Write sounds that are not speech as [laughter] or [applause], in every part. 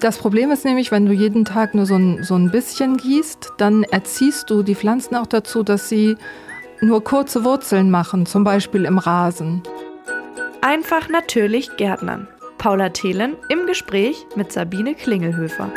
Das Problem ist nämlich, wenn du jeden Tag nur so ein, so ein bisschen gießt, dann erziehst du die Pflanzen auch dazu, dass sie nur kurze Wurzeln machen, zum Beispiel im Rasen. Einfach natürlich Gärtnern. Paula Thelen im Gespräch mit Sabine Klingelhöfer.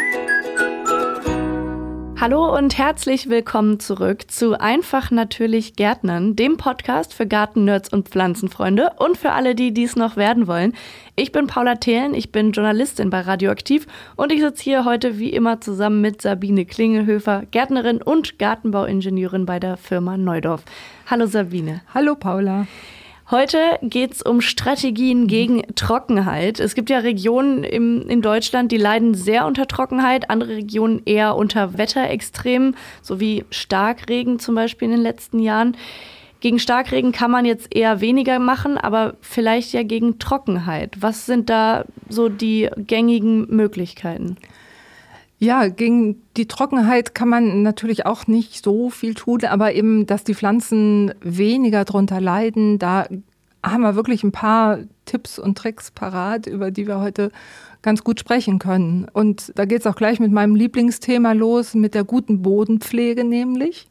Hallo und herzlich willkommen zurück zu Einfach natürlich Gärtnern, dem Podcast für Gartennerds und Pflanzenfreunde und für alle, die dies noch werden wollen. Ich bin Paula Thelen, ich bin Journalistin bei Radioaktiv und ich sitze hier heute wie immer zusammen mit Sabine Klingelhöfer, Gärtnerin und Gartenbauingenieurin bei der Firma Neudorf. Hallo Sabine. Hallo Paula. Heute geht es um Strategien gegen Trockenheit. Es gibt ja Regionen im, in Deutschland, die leiden sehr unter Trockenheit, andere Regionen eher unter Wetterextremen, so wie Starkregen zum Beispiel in den letzten Jahren. Gegen Starkregen kann man jetzt eher weniger machen, aber vielleicht ja gegen Trockenheit. Was sind da so die gängigen Möglichkeiten? Ja, gegen die Trockenheit kann man natürlich auch nicht so viel tun, aber eben, dass die Pflanzen weniger drunter leiden, da haben wir wirklich ein paar Tipps und Tricks parat, über die wir heute ganz gut sprechen können. Und da geht es auch gleich mit meinem Lieblingsthema los, mit der guten Bodenpflege nämlich.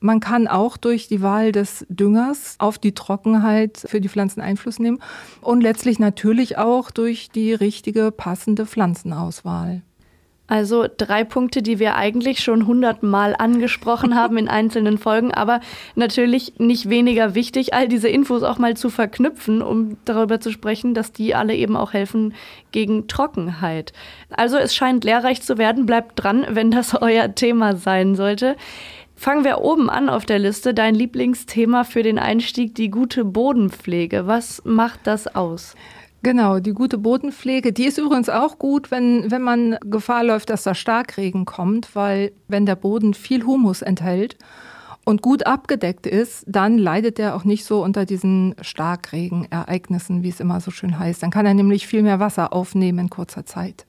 Man kann auch durch die Wahl des Düngers auf die Trockenheit für die Pflanzen Einfluss nehmen und letztlich natürlich auch durch die richtige passende Pflanzenauswahl. Also drei Punkte, die wir eigentlich schon hundertmal angesprochen haben in einzelnen Folgen, aber natürlich nicht weniger wichtig, all diese Infos auch mal zu verknüpfen, um darüber zu sprechen, dass die alle eben auch helfen gegen Trockenheit. Also es scheint lehrreich zu werden. Bleibt dran, wenn das [laughs] euer Thema sein sollte. Fangen wir oben an auf der Liste. Dein Lieblingsthema für den Einstieg, die gute Bodenpflege. Was macht das aus? Genau, die gute Bodenpflege, die ist übrigens auch gut, wenn, wenn man Gefahr läuft, dass da Starkregen kommt, weil wenn der Boden viel Humus enthält und gut abgedeckt ist, dann leidet er auch nicht so unter diesen Starkregenereignissen, wie es immer so schön heißt. Dann kann er nämlich viel mehr Wasser aufnehmen in kurzer Zeit.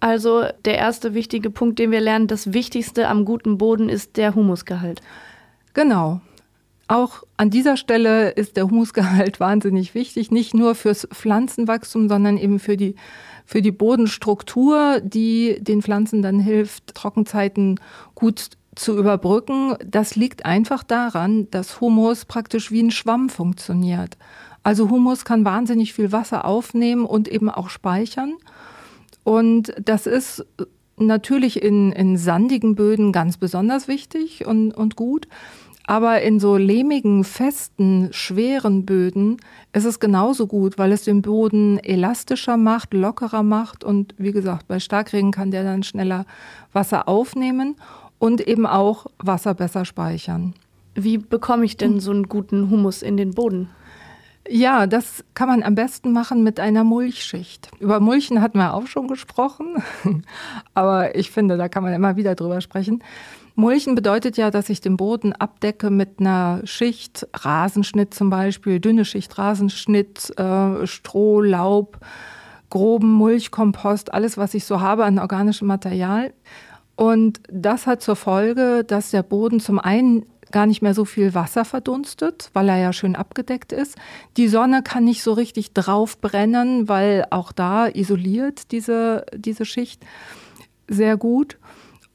Also der erste wichtige Punkt, den wir lernen, das Wichtigste am guten Boden ist der Humusgehalt. Genau. Auch an dieser Stelle ist der Humusgehalt [laughs] wahnsinnig wichtig, nicht nur fürs Pflanzenwachstum, sondern eben für die, für die Bodenstruktur, die den Pflanzen dann hilft, Trockenzeiten gut zu überbrücken. Das liegt einfach daran, dass Humus praktisch wie ein Schwamm funktioniert. Also Humus kann wahnsinnig viel Wasser aufnehmen und eben auch speichern. Und das ist natürlich in, in sandigen Böden ganz besonders wichtig und, und gut. Aber in so lehmigen, festen, schweren Böden ist es genauso gut, weil es den Boden elastischer macht, lockerer macht und wie gesagt, bei Starkregen kann der dann schneller Wasser aufnehmen und eben auch Wasser besser speichern. Wie bekomme ich denn so einen guten Humus in den Boden? Ja, das kann man am besten machen mit einer Mulchschicht. Über Mulchen hatten wir auch schon gesprochen, [laughs] aber ich finde, da kann man immer wieder drüber sprechen. Mulchen bedeutet ja, dass ich den Boden abdecke mit einer Schicht, Rasenschnitt zum Beispiel, dünne Schicht Rasenschnitt, äh, Stroh, Laub, groben Mulchkompost, alles, was ich so habe an organischem Material. Und das hat zur Folge, dass der Boden zum einen gar nicht mehr so viel Wasser verdunstet, weil er ja schön abgedeckt ist. Die Sonne kann nicht so richtig drauf brennen, weil auch da isoliert diese, diese Schicht sehr gut.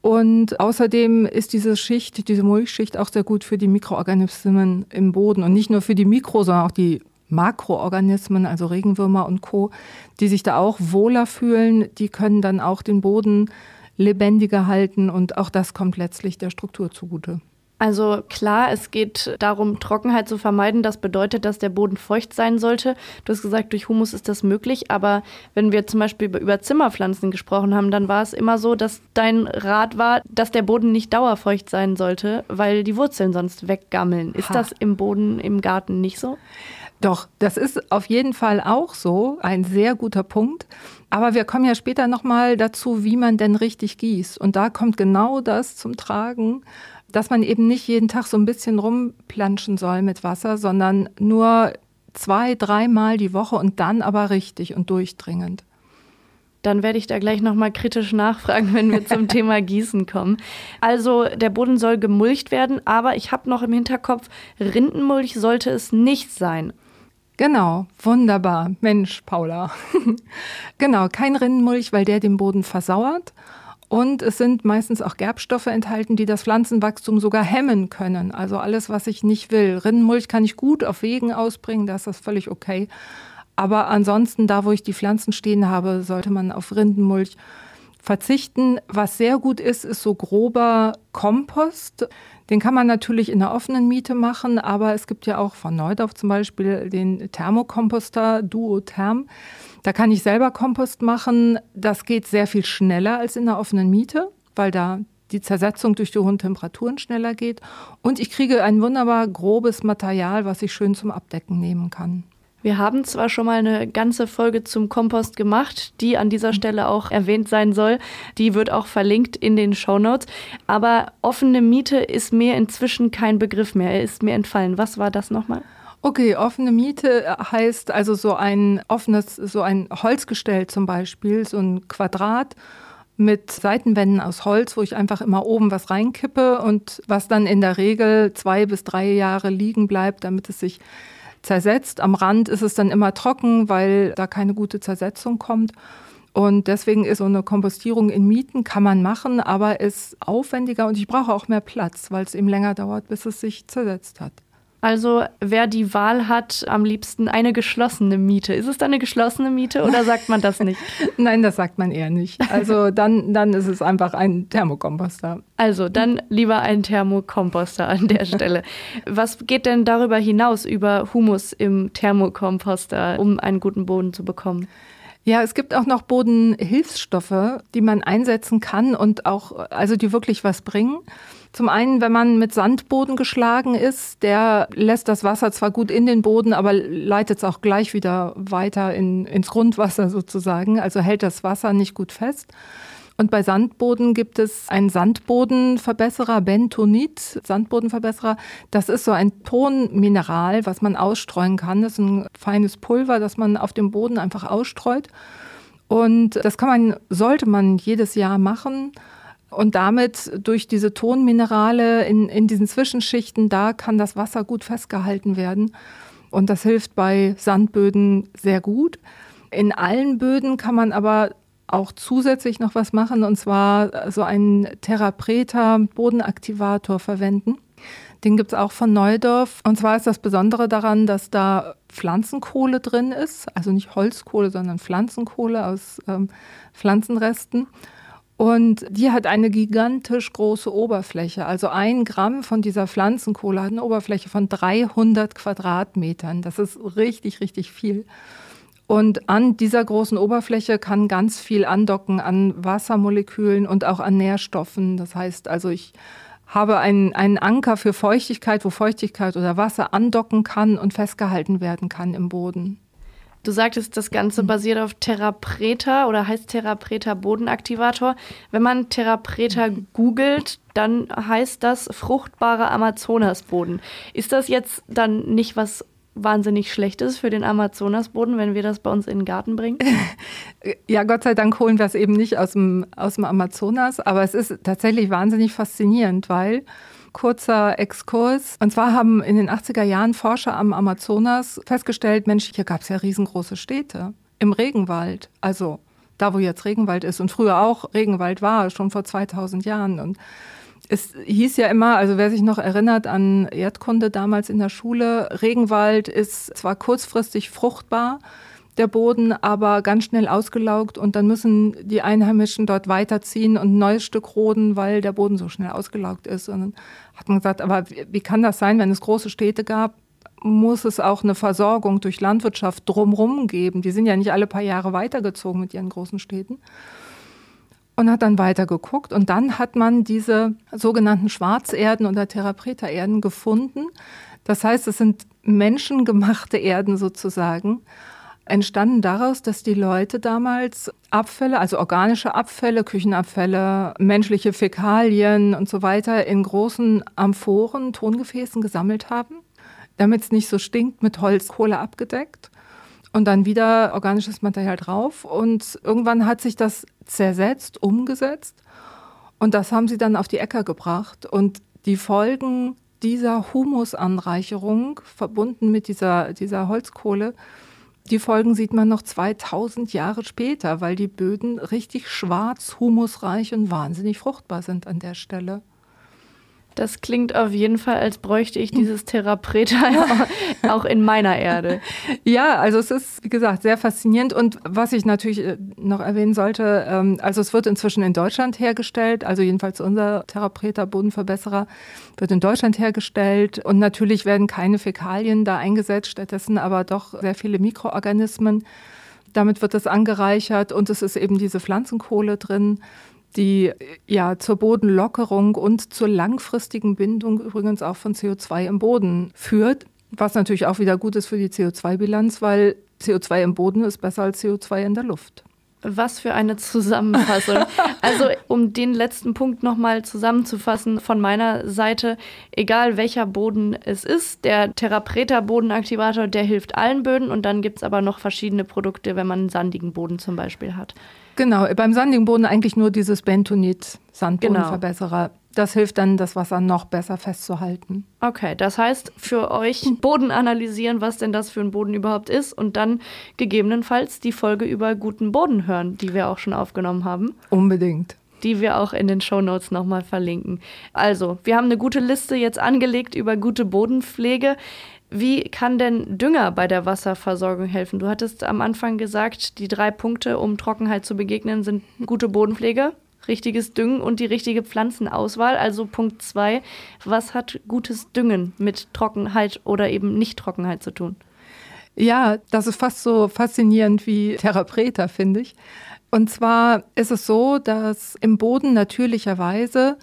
Und außerdem ist diese Schicht, diese Mulchschicht auch sehr gut für die Mikroorganismen im Boden und nicht nur für die Mikro, sondern auch die Makroorganismen, also Regenwürmer und Co., die sich da auch wohler fühlen, die können dann auch den Boden lebendiger halten und auch das kommt letztlich der Struktur zugute. Also klar, es geht darum, Trockenheit zu vermeiden. Das bedeutet, dass der Boden feucht sein sollte. Du hast gesagt, durch Humus ist das möglich. Aber wenn wir zum Beispiel über Zimmerpflanzen gesprochen haben, dann war es immer so, dass dein Rat war, dass der Boden nicht dauerfeucht sein sollte, weil die Wurzeln sonst weggammeln. Ist ha. das im Boden, im Garten nicht so? Doch, das ist auf jeden Fall auch so. Ein sehr guter Punkt. Aber wir kommen ja später nochmal dazu, wie man denn richtig gießt. Und da kommt genau das zum Tragen, dass man eben nicht jeden Tag so ein bisschen rumplanschen soll mit Wasser, sondern nur zwei, dreimal die Woche und dann aber richtig und durchdringend. Dann werde ich da gleich nochmal kritisch nachfragen, wenn wir zum [laughs] Thema Gießen kommen. Also der Boden soll gemulcht werden, aber ich habe noch im Hinterkopf, Rindenmulch sollte es nicht sein. Genau, wunderbar. Mensch, Paula. [laughs] genau, kein Rinnenmulch, weil der den Boden versauert. Und es sind meistens auch Gerbstoffe enthalten, die das Pflanzenwachstum sogar hemmen können. Also alles, was ich nicht will. Rinnenmulch kann ich gut auf Wegen ausbringen, da ist das völlig okay. Aber ansonsten, da wo ich die Pflanzen stehen habe, sollte man auf Rindenmulch verzichten. Was sehr gut ist, ist so grober Kompost. Den kann man natürlich in der offenen Miete machen, aber es gibt ja auch von Neudorf zum Beispiel den Thermokomposter Duotherm. Da kann ich selber Kompost machen. Das geht sehr viel schneller als in der offenen Miete, weil da die Zersetzung durch die hohen Temperaturen schneller geht. Und ich kriege ein wunderbar grobes Material, was ich schön zum Abdecken nehmen kann. Wir haben zwar schon mal eine ganze Folge zum Kompost gemacht, die an dieser Stelle auch erwähnt sein soll. Die wird auch verlinkt in den Show Notes. Aber offene Miete ist mir inzwischen kein Begriff mehr. Er ist mir entfallen. Was war das nochmal? Okay, offene Miete heißt also so ein offenes, so ein Holzgestell zum Beispiel, so ein Quadrat mit Seitenwänden aus Holz, wo ich einfach immer oben was reinkippe und was dann in der Regel zwei bis drei Jahre liegen bleibt, damit es sich zersetzt. Am Rand ist es dann immer trocken, weil da keine gute Zersetzung kommt. Und deswegen ist so eine Kompostierung in Mieten, kann man machen, aber ist aufwendiger und ich brauche auch mehr Platz, weil es eben länger dauert, bis es sich zersetzt hat. Also wer die Wahl hat, am liebsten eine geschlossene Miete. Ist es dann eine geschlossene Miete oder sagt man das nicht? [laughs] Nein, das sagt man eher nicht. Also dann, dann ist es einfach ein Thermokomposter. Also dann lieber ein Thermokomposter an der [laughs] Stelle. Was geht denn darüber hinaus über Humus im Thermokomposter, um einen guten Boden zu bekommen? Ja, es gibt auch noch Bodenhilfsstoffe, die man einsetzen kann und auch, also die wirklich was bringen. Zum einen, wenn man mit Sandboden geschlagen ist, der lässt das Wasser zwar gut in den Boden, aber leitet es auch gleich wieder weiter in, ins Grundwasser sozusagen, also hält das Wasser nicht gut fest. Und bei Sandboden gibt es einen Sandbodenverbesserer, Bentonit, Sandbodenverbesserer. Das ist so ein Tonmineral, was man ausstreuen kann. Das ist ein feines Pulver, das man auf dem Boden einfach ausstreut. Und das kann man, sollte man jedes Jahr machen. Und damit durch diese Tonminerale in, in diesen Zwischenschichten, da kann das Wasser gut festgehalten werden. Und das hilft bei Sandböden sehr gut. In allen Böden kann man aber auch zusätzlich noch was machen, und zwar so einen Therapreta Bodenaktivator verwenden. Den gibt es auch von Neudorf. Und zwar ist das Besondere daran, dass da Pflanzenkohle drin ist. Also nicht Holzkohle, sondern Pflanzenkohle aus ähm, Pflanzenresten. Und die hat eine gigantisch große Oberfläche. Also ein Gramm von dieser Pflanzenkohle hat eine Oberfläche von 300 Quadratmetern. Das ist richtig, richtig viel. Und an dieser großen Oberfläche kann ganz viel andocken an Wassermolekülen und auch an Nährstoffen. Das heißt also, ich habe einen, einen Anker für Feuchtigkeit, wo Feuchtigkeit oder Wasser andocken kann und festgehalten werden kann im Boden. Du sagtest, das Ganze basiert auf Therapreta oder heißt Therapreta Bodenaktivator. Wenn man Therapreta googelt, dann heißt das fruchtbarer Amazonasboden. Ist das jetzt dann nicht was wahnsinnig Schlechtes für den Amazonasboden, wenn wir das bei uns in den Garten bringen? [laughs] Ja, Gott sei Dank holen wir es eben nicht aus dem, aus dem Amazonas, aber es ist tatsächlich wahnsinnig faszinierend, weil kurzer Exkurs. Und zwar haben in den 80er Jahren Forscher am Amazonas festgestellt, Mensch, hier gab es ja riesengroße Städte im Regenwald. Also da, wo jetzt Regenwald ist und früher auch Regenwald war, schon vor 2000 Jahren. Und es hieß ja immer, also wer sich noch erinnert an Erdkunde damals in der Schule, Regenwald ist zwar kurzfristig fruchtbar, der Boden aber ganz schnell ausgelaugt und dann müssen die Einheimischen dort weiterziehen und ein neues Stück roden, weil der Boden so schnell ausgelaugt ist. Und dann hat man gesagt, aber wie kann das sein, wenn es große Städte gab, muss es auch eine Versorgung durch Landwirtschaft drumherum geben. Die sind ja nicht alle paar Jahre weitergezogen mit ihren großen Städten. Und hat dann weiter geguckt und dann hat man diese sogenannten Schwarzerden oder Therapreta-Erden gefunden. Das heißt, es sind menschengemachte Erden sozusagen entstanden daraus, dass die Leute damals Abfälle, also organische Abfälle, Küchenabfälle, menschliche Fäkalien und so weiter in großen Amphoren, Tongefäßen gesammelt haben, damit es nicht so stinkt, mit Holzkohle abgedeckt und dann wieder organisches Material drauf. Und irgendwann hat sich das zersetzt, umgesetzt und das haben sie dann auf die Äcker gebracht. Und die Folgen dieser Humusanreicherung, verbunden mit dieser, dieser Holzkohle, die Folgen sieht man noch 2000 Jahre später, weil die Böden richtig schwarz, humusreich und wahnsinnig fruchtbar sind an der Stelle. Das klingt auf jeden Fall, als bräuchte ich [laughs] dieses Therapreta [laughs] auch in meiner Erde. Ja, also es ist, wie gesagt, sehr faszinierend. Und was ich natürlich äh, noch erwähnen sollte, ähm, also es wird inzwischen in Deutschland hergestellt, also jedenfalls unser Therapreta Bodenverbesserer wird in Deutschland hergestellt. Und natürlich werden keine Fäkalien da eingesetzt, stattdessen aber doch sehr viele Mikroorganismen. Damit wird es angereichert und es ist eben diese Pflanzenkohle drin die ja zur Bodenlockerung und zur langfristigen Bindung übrigens auch von CO2 im Boden führt, was natürlich auch wieder gut ist für die CO2-Bilanz, weil CO2 im Boden ist besser als CO2 in der Luft. Was für eine Zusammenfassung. [laughs] also, um den letzten Punkt nochmal zusammenzufassen von meiner Seite, egal welcher Boden es ist, der Therapreta Bodenaktivator, der hilft allen Böden und dann gibt es aber noch verschiedene Produkte, wenn man einen sandigen Boden zum Beispiel hat. Genau, beim sandigen Boden eigentlich nur dieses Bentonit Sandbodenverbesserer. Genau. Das hilft dann, das Wasser noch besser festzuhalten. Okay, das heißt für euch Boden analysieren, was denn das für ein Boden überhaupt ist und dann gegebenenfalls die Folge über guten Boden hören, die wir auch schon aufgenommen haben. Unbedingt die wir auch in den Shownotes nochmal verlinken. Also, wir haben eine gute Liste jetzt angelegt über gute Bodenpflege. Wie kann denn Dünger bei der Wasserversorgung helfen? Du hattest am Anfang gesagt, die drei Punkte, um Trockenheit zu begegnen, sind gute Bodenpflege, richtiges Düngen und die richtige Pflanzenauswahl. Also Punkt zwei, was hat gutes Düngen mit Trockenheit oder eben Nicht-Trockenheit zu tun? Ja, das ist fast so faszinierend wie Therapreta, finde ich. Und zwar ist es so, dass im Boden natürlicherweise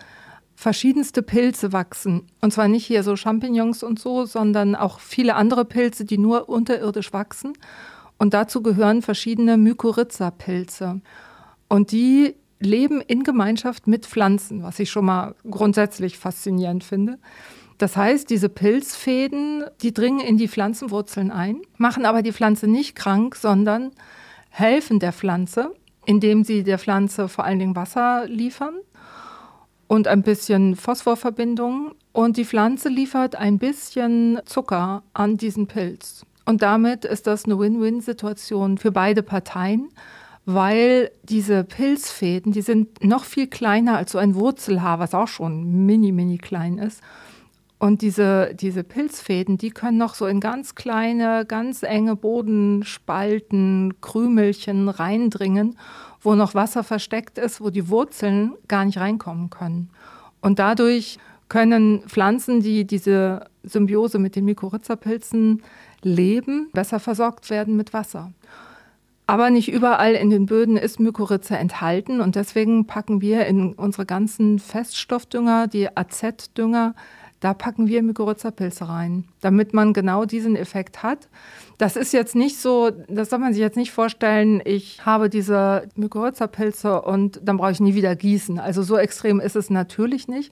verschiedenste Pilze wachsen. Und zwar nicht hier so Champignons und so, sondern auch viele andere Pilze, die nur unterirdisch wachsen. Und dazu gehören verschiedene Mykorrhiza-Pilze. Und die leben in Gemeinschaft mit Pflanzen, was ich schon mal grundsätzlich faszinierend finde. Das heißt, diese Pilzfäden, die dringen in die Pflanzenwurzeln ein, machen aber die Pflanze nicht krank, sondern helfen der Pflanze, indem sie der Pflanze vor allen Dingen Wasser liefern und ein bisschen Phosphorverbindung. Und die Pflanze liefert ein bisschen Zucker an diesen Pilz. Und damit ist das eine Win-Win-Situation für beide Parteien, weil diese Pilzfäden, die sind noch viel kleiner als so ein Wurzelhaar, was auch schon mini, mini klein ist. Und diese, diese Pilzfäden, die können noch so in ganz kleine, ganz enge Bodenspalten, Krümelchen reindringen wo noch Wasser versteckt ist, wo die Wurzeln gar nicht reinkommen können. Und dadurch können Pflanzen, die diese Symbiose mit den Mykorrhizapilzen leben, besser versorgt werden mit Wasser. Aber nicht überall in den Böden ist Mykorrhiza enthalten und deswegen packen wir in unsere ganzen Feststoffdünger, die AZ-Dünger, da packen wir Mykorrhiza-Pilze rein, damit man genau diesen Effekt hat. Das ist jetzt nicht so, das soll man sich jetzt nicht vorstellen, ich habe diese Mykorrhiza-Pilze und dann brauche ich nie wieder gießen. Also so extrem ist es natürlich nicht.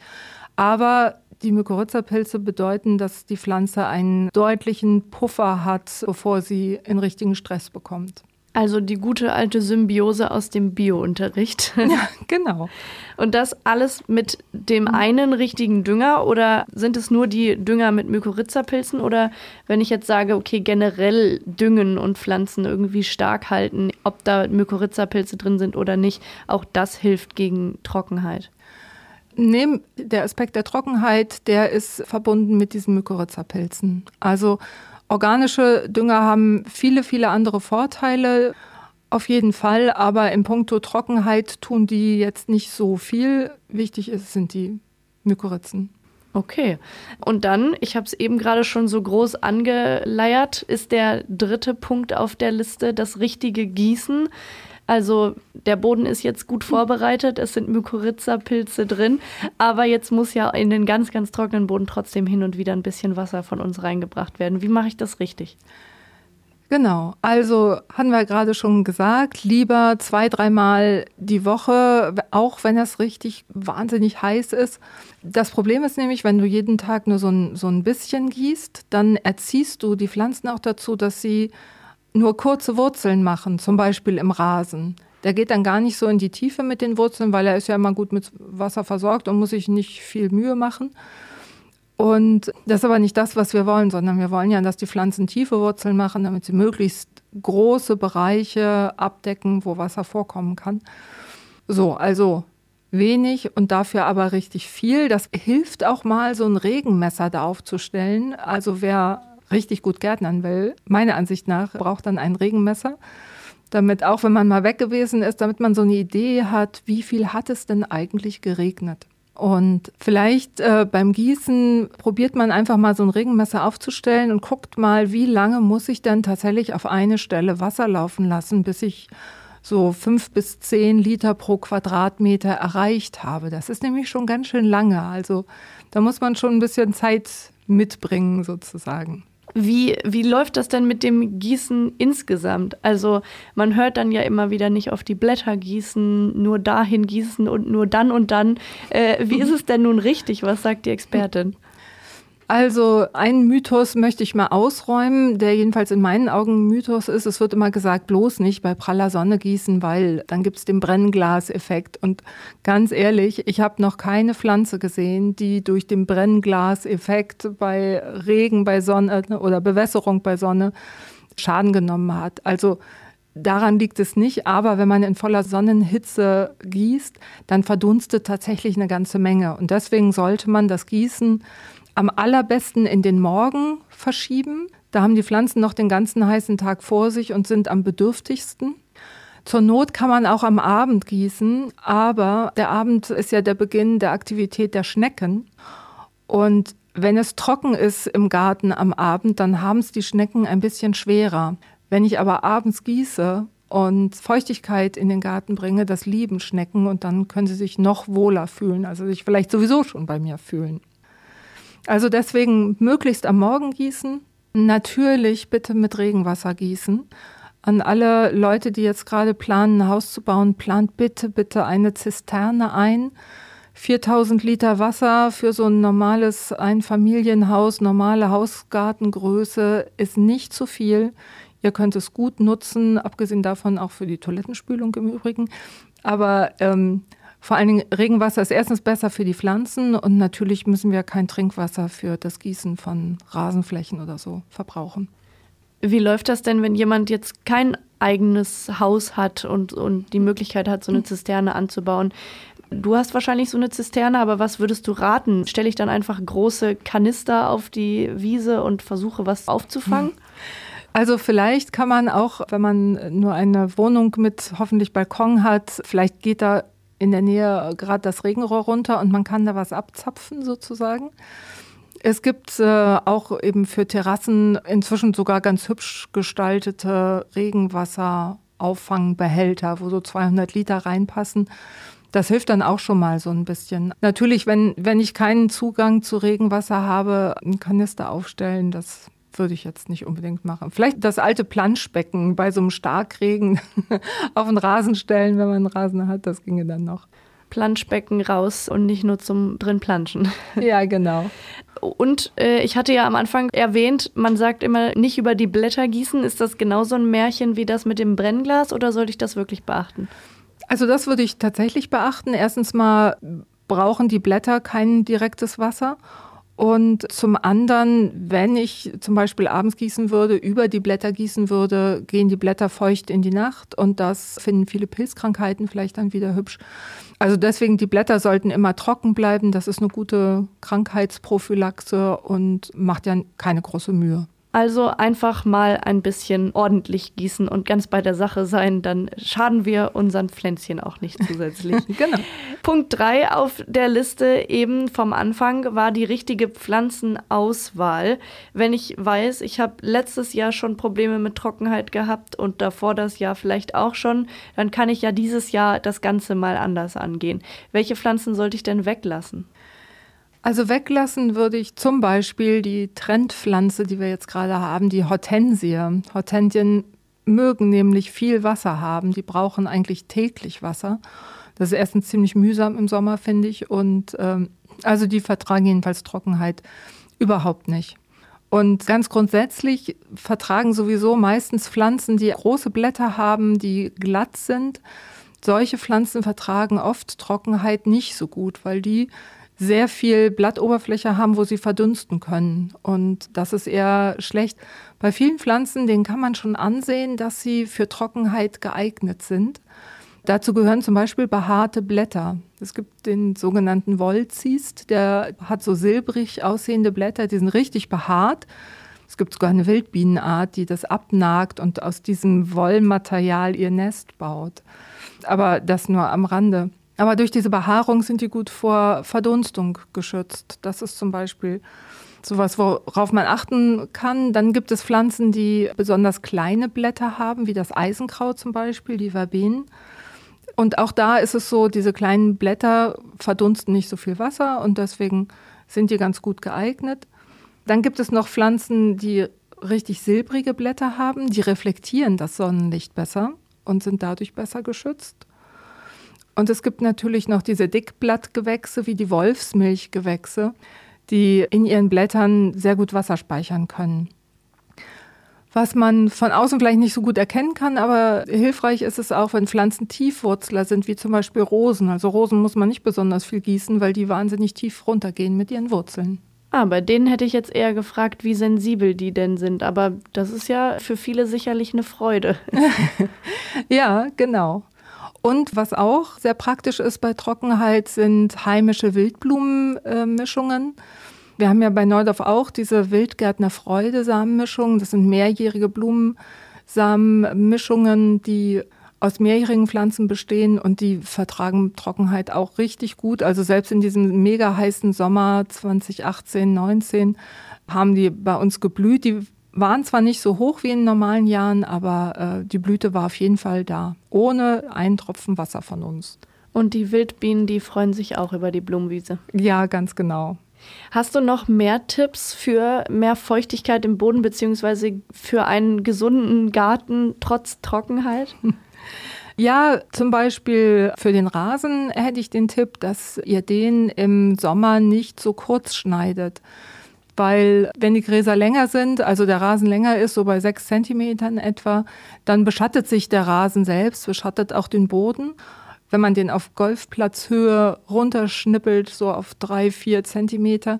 Aber die Mykorrhiza-Pilze bedeuten, dass die Pflanze einen deutlichen Puffer hat, bevor sie in richtigen Stress bekommt. Also die gute alte Symbiose aus dem Bio-Unterricht. Ja, [laughs] genau. Und das alles mit dem einen richtigen Dünger oder sind es nur die Dünger mit Mykorrhizapilzen oder wenn ich jetzt sage, okay, generell düngen und Pflanzen irgendwie stark halten, ob da Mykorrhizapilze drin sind oder nicht, auch das hilft gegen Trockenheit. Neben der Aspekt der Trockenheit, der ist verbunden mit diesen Mykorrhizapilzen. Also Organische Dünger haben viele, viele andere Vorteile. Auf jeden Fall, aber in puncto Trockenheit tun die jetzt nicht so viel. Wichtig ist, sind die Mykorrhizen. Okay. Und dann, ich habe es eben gerade schon so groß angeleiert, ist der dritte Punkt auf der Liste das richtige Gießen. Also der Boden ist jetzt gut vorbereitet, es sind Mykorrhiza-Pilze drin, aber jetzt muss ja in den ganz, ganz trockenen Boden trotzdem hin und wieder ein bisschen Wasser von uns reingebracht werden. Wie mache ich das richtig? Genau, also haben wir gerade schon gesagt, lieber zwei, dreimal die Woche, auch wenn das richtig wahnsinnig heiß ist. Das Problem ist nämlich, wenn du jeden Tag nur so ein, so ein bisschen gießt, dann erziehst du die Pflanzen auch dazu, dass sie nur kurze Wurzeln machen, zum Beispiel im Rasen. Der geht dann gar nicht so in die Tiefe mit den Wurzeln, weil er ist ja immer gut mit Wasser versorgt und muss sich nicht viel Mühe machen. Und das ist aber nicht das, was wir wollen, sondern wir wollen ja, dass die Pflanzen tiefe Wurzeln machen, damit sie möglichst große Bereiche abdecken, wo Wasser vorkommen kann. So, also wenig und dafür aber richtig viel. Das hilft auch mal, so ein Regenmesser da aufzustellen. Also wer richtig gut gärtnern will, meiner Ansicht nach, braucht dann ein Regenmesser. Damit auch, wenn man mal weg gewesen ist, damit man so eine Idee hat, wie viel hat es denn eigentlich geregnet. Und vielleicht äh, beim Gießen probiert man einfach mal so ein Regenmesser aufzustellen und guckt mal, wie lange muss ich denn tatsächlich auf eine Stelle Wasser laufen lassen, bis ich so fünf bis zehn Liter pro Quadratmeter erreicht habe. Das ist nämlich schon ganz schön lange. Also da muss man schon ein bisschen Zeit mitbringen sozusagen. Wie, wie läuft das denn mit dem Gießen insgesamt? Also man hört dann ja immer wieder nicht auf die Blätter gießen, nur dahin gießen und nur dann und dann. Äh, wie ist es denn nun richtig? Was sagt die Expertin? Also einen Mythos möchte ich mal ausräumen, der jedenfalls in meinen Augen ein Mythos ist. Es wird immer gesagt, bloß nicht bei praller Sonne gießen, weil dann gibt es den Brennglaseffekt. Und ganz ehrlich, ich habe noch keine Pflanze gesehen, die durch den Brennglaseffekt bei Regen, bei Sonne oder Bewässerung bei Sonne Schaden genommen hat. Also Daran liegt es nicht, aber wenn man in voller Sonnenhitze gießt, dann verdunstet tatsächlich eine ganze Menge. Und deswegen sollte man das Gießen am allerbesten in den Morgen verschieben. Da haben die Pflanzen noch den ganzen heißen Tag vor sich und sind am bedürftigsten. Zur Not kann man auch am Abend gießen, aber der Abend ist ja der Beginn der Aktivität der Schnecken. Und wenn es trocken ist im Garten am Abend, dann haben es die Schnecken ein bisschen schwerer. Wenn ich aber abends gieße und Feuchtigkeit in den Garten bringe, das lieben Schnecken und dann können sie sich noch wohler fühlen, also sich vielleicht sowieso schon bei mir fühlen. Also deswegen möglichst am Morgen gießen. Natürlich bitte mit Regenwasser gießen. An alle Leute, die jetzt gerade planen, ein Haus zu bauen, plant bitte, bitte eine Zisterne ein. 4000 Liter Wasser für so ein normales Einfamilienhaus, normale Hausgartengröße ist nicht zu viel. Ihr könnt es gut nutzen, abgesehen davon auch für die Toilettenspülung im Übrigen. Aber ähm, vor allen Dingen Regenwasser ist erstens besser für die Pflanzen und natürlich müssen wir kein Trinkwasser für das Gießen von Rasenflächen oder so verbrauchen. Wie läuft das denn, wenn jemand jetzt kein eigenes Haus hat und, und die Möglichkeit hat, so eine Zisterne anzubauen? Du hast wahrscheinlich so eine Zisterne, aber was würdest du raten? Stelle ich dann einfach große Kanister auf die Wiese und versuche was aufzufangen? Also vielleicht kann man auch, wenn man nur eine Wohnung mit hoffentlich Balkon hat, vielleicht geht da in der Nähe gerade das Regenrohr runter und man kann da was abzapfen sozusagen. Es gibt äh, auch eben für Terrassen inzwischen sogar ganz hübsch gestaltete Regenwasserauffangbehälter, wo so 200 Liter reinpassen. Das hilft dann auch schon mal so ein bisschen. Natürlich, wenn, wenn ich keinen Zugang zu Regenwasser habe, einen Kanister aufstellen, das würde ich jetzt nicht unbedingt machen. Vielleicht das alte Planschbecken bei so einem Starkregen [laughs] auf den Rasen stellen, wenn man einen Rasen hat, das ginge dann noch. Planschbecken raus und nicht nur zum drin planschen. [laughs] Ja, genau. Und äh, ich hatte ja am Anfang erwähnt, man sagt immer nicht über die Blätter gießen. Ist das genauso ein Märchen wie das mit dem Brennglas oder sollte ich das wirklich beachten? Also das würde ich tatsächlich beachten. Erstens mal brauchen die Blätter kein direktes Wasser. Und zum anderen, wenn ich zum Beispiel abends gießen würde, über die Blätter gießen würde, gehen die Blätter feucht in die Nacht und das finden viele Pilzkrankheiten vielleicht dann wieder hübsch. Also deswegen, die Blätter sollten immer trocken bleiben. Das ist eine gute Krankheitsprophylaxe und macht ja keine große Mühe. Also einfach mal ein bisschen ordentlich gießen und ganz bei der Sache sein, dann schaden wir unseren Pflänzchen auch nicht zusätzlich. [laughs] genau. Punkt 3 auf der Liste eben vom Anfang war die richtige Pflanzenauswahl. Wenn ich weiß, ich habe letztes Jahr schon Probleme mit Trockenheit gehabt und davor das Jahr vielleicht auch schon, dann kann ich ja dieses Jahr das Ganze mal anders angehen. Welche Pflanzen sollte ich denn weglassen? Also weglassen würde ich zum Beispiel die Trendpflanze, die wir jetzt gerade haben, die Hortensie. Hortensien mögen nämlich viel Wasser haben. Die brauchen eigentlich täglich Wasser. Das ist erstens ziemlich mühsam im Sommer, finde ich. Und ähm, also die vertragen jedenfalls Trockenheit überhaupt nicht. Und ganz grundsätzlich vertragen sowieso meistens Pflanzen, die große Blätter haben, die glatt sind. Solche Pflanzen vertragen oft Trockenheit nicht so gut, weil die sehr viel Blattoberfläche haben, wo sie verdunsten können. Und das ist eher schlecht. Bei vielen Pflanzen, denen kann man schon ansehen, dass sie für Trockenheit geeignet sind. Dazu gehören zum Beispiel behaarte Blätter. Es gibt den sogenannten Wollziest, der hat so silbrig aussehende Blätter, die sind richtig behaart. Es gibt sogar eine Wildbienenart, die das abnagt und aus diesem Wollmaterial ihr Nest baut. Aber das nur am Rande. Aber durch diese Behaarung sind die gut vor Verdunstung geschützt. Das ist zum Beispiel sowas, worauf man achten kann. Dann gibt es Pflanzen, die besonders kleine Blätter haben, wie das Eisenkraut zum Beispiel, die Verbenen. Und auch da ist es so, diese kleinen Blätter verdunsten nicht so viel Wasser und deswegen sind die ganz gut geeignet. Dann gibt es noch Pflanzen, die richtig silbrige Blätter haben, die reflektieren das Sonnenlicht besser und sind dadurch besser geschützt. Und es gibt natürlich noch diese Dickblattgewächse wie die Wolfsmilchgewächse, die in ihren Blättern sehr gut Wasser speichern können. Was man von außen vielleicht nicht so gut erkennen kann, aber hilfreich ist es auch, wenn Pflanzen Tiefwurzler sind, wie zum Beispiel Rosen. Also Rosen muss man nicht besonders viel gießen, weil die wahnsinnig tief runtergehen mit ihren Wurzeln. Ah, bei denen hätte ich jetzt eher gefragt, wie sensibel die denn sind. Aber das ist ja für viele sicherlich eine Freude. [laughs] ja, genau. Und was auch sehr praktisch ist bei Trockenheit, sind heimische Wildblumenmischungen. Wir haben ja bei Neudorf auch diese Wildgärtner Freude-Samenmischungen. Das sind mehrjährige Blumensamenmischungen, die aus mehrjährigen Pflanzen bestehen und die vertragen Trockenheit auch richtig gut. Also selbst in diesem mega heißen Sommer 2018, 19 haben die bei uns geblüht. Die waren zwar nicht so hoch wie in normalen Jahren, aber äh, die Blüte war auf jeden Fall da, ohne einen Tropfen Wasser von uns. Und die Wildbienen, die freuen sich auch über die Blumenwiese. Ja, ganz genau. Hast du noch mehr Tipps für mehr Feuchtigkeit im Boden beziehungsweise für einen gesunden Garten trotz Trockenheit? [laughs] Ja, zum Beispiel für den Rasen hätte ich den Tipp, dass ihr den im Sommer nicht so kurz schneidet weil wenn die Gräser länger sind, also der Rasen länger ist, so bei sechs Zentimetern etwa, dann beschattet sich der Rasen selbst, beschattet auch den Boden. Wenn man den auf Golfplatzhöhe runterschnippelt, so auf drei, vier Zentimeter,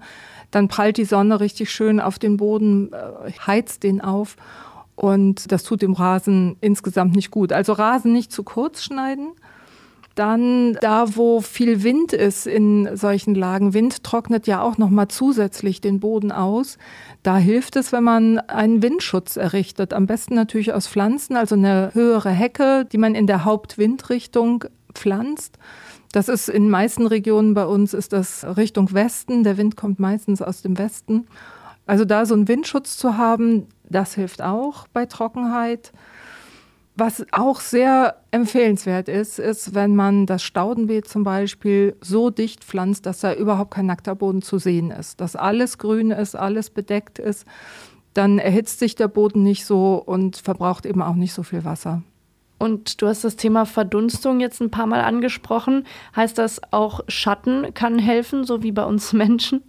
dann prallt die Sonne richtig schön auf den Boden, äh, heizt den auf und das tut dem Rasen insgesamt nicht gut. Also Rasen nicht zu kurz schneiden dann da, wo viel Wind ist in solchen Lagen, Wind trocknet ja auch noch mal zusätzlich den Boden aus. Da hilft es, wenn man einen Windschutz errichtet. Am besten natürlich aus Pflanzen, also eine höhere Hecke, die man in der Hauptwindrichtung pflanzt. Das ist in meisten Regionen bei uns ist das Richtung Westen. Der Wind kommt meistens aus dem Westen. Also da so einen Windschutz zu haben, das hilft auch bei Trockenheit. Was auch sehr empfehlenswert ist, ist, wenn man das Staudenbeet zum Beispiel so dicht pflanzt, dass da überhaupt kein nackter Boden zu sehen ist, dass alles grün ist, alles bedeckt ist, dann erhitzt sich der Boden nicht so und verbraucht eben auch nicht so viel Wasser. Und du hast das Thema Verdunstung jetzt ein paar Mal angesprochen. Heißt das auch Schatten kann helfen, so wie bei uns Menschen?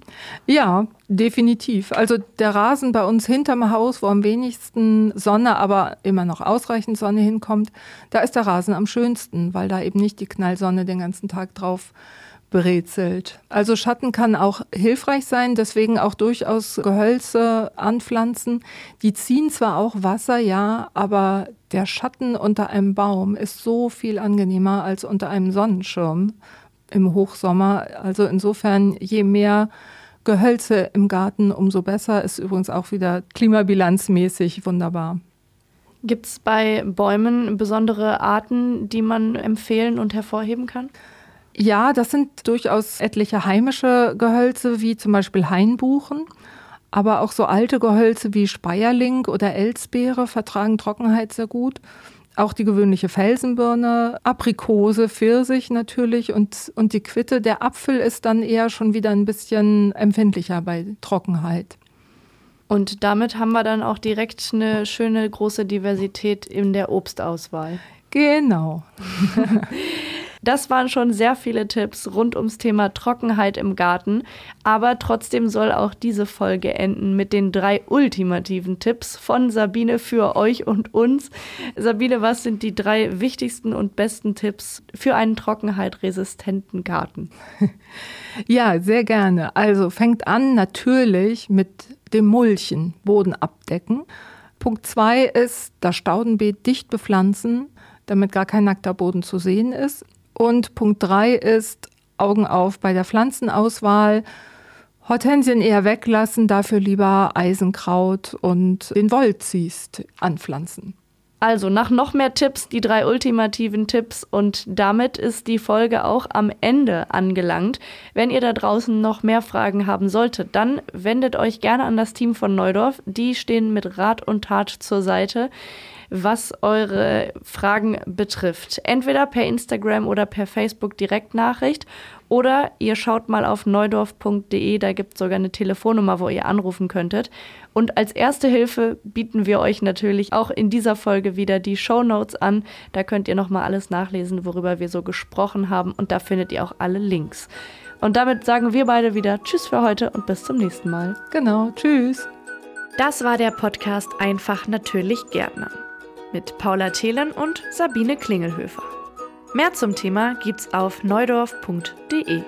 Ja, definitiv. Also der Rasen bei uns hinterm Haus, wo am wenigsten Sonne, aber immer noch ausreichend Sonne hinkommt, da ist der Rasen am schönsten, weil da eben nicht die Knallsonne den ganzen Tag drauf brezelt. Also Schatten kann auch hilfreich sein, deswegen auch durchaus Gehölze anpflanzen. Die ziehen zwar auch Wasser, ja, aber der Schatten unter einem Baum ist so viel angenehmer als unter einem Sonnenschirm im Hochsommer. Also insofern, je mehr Gehölze im Garten, umso besser. Ist übrigens auch wieder klimabilanzmäßig wunderbar. Gibt es bei Bäumen besondere Arten, die man empfehlen und hervorheben kann? Ja, das sind durchaus etliche heimische Gehölze, wie zum Beispiel Hainbuchen. Aber auch so alte Gehölze wie Speierling oder Elsbeere vertragen Trockenheit sehr gut. Auch die gewöhnliche Felsenbirne, Aprikose, Pfirsich natürlich und, und die Quitte. Der Apfel ist dann eher schon wieder ein bisschen empfindlicher bei Trockenheit. Und damit haben wir dann auch direkt eine schöne große Diversität in der Obstauswahl. Genau. [laughs] Das waren schon sehr viele Tipps rund ums Thema Trockenheit im Garten, aber trotzdem soll auch diese Folge enden mit den drei ultimativen Tipps von Sabine für euch und uns. Sabine, was sind die drei wichtigsten und besten Tipps für einen trockenheitresistenten Garten? [laughs] Ja, sehr gerne. Also fängt an natürlich mit dem Mulchen, Boden abdecken. Punkt zwei ist das Staudenbeet dicht bepflanzen, damit gar kein nackter Boden zu sehen ist. Und Punkt drei ist Augen auf bei der Pflanzenauswahl. Hortensien eher weglassen, dafür lieber Eisenkraut und den Wollziest anpflanzen. Also nach noch mehr Tipps, die drei ultimativen Tipps und damit ist die Folge auch am Ende angelangt. Wenn ihr da draußen noch mehr Fragen haben solltet, dann wendet euch gerne an das Team von Neudorf. Die stehen mit Rat und Tat zur Seite was eure Fragen betrifft. Entweder per Instagram oder per Facebook Direktnachricht oder ihr schaut mal auf neudorf.de, da gibt es sogar eine Telefonnummer, wo ihr anrufen könntet. Und als erste Hilfe bieten wir euch natürlich auch in dieser Folge wieder die Show Notes an. Da könnt ihr nochmal alles nachlesen, worüber wir so gesprochen haben und da findet ihr auch alle Links. Und damit sagen wir beide wieder Tschüss für heute und bis zum nächsten Mal. Genau, tschüss. Das war der Podcast Einfach natürlich Gärtner mit Paula Thelen und Sabine Klingelhöfer. Mehr zum Thema gibt's auf neudorf.de.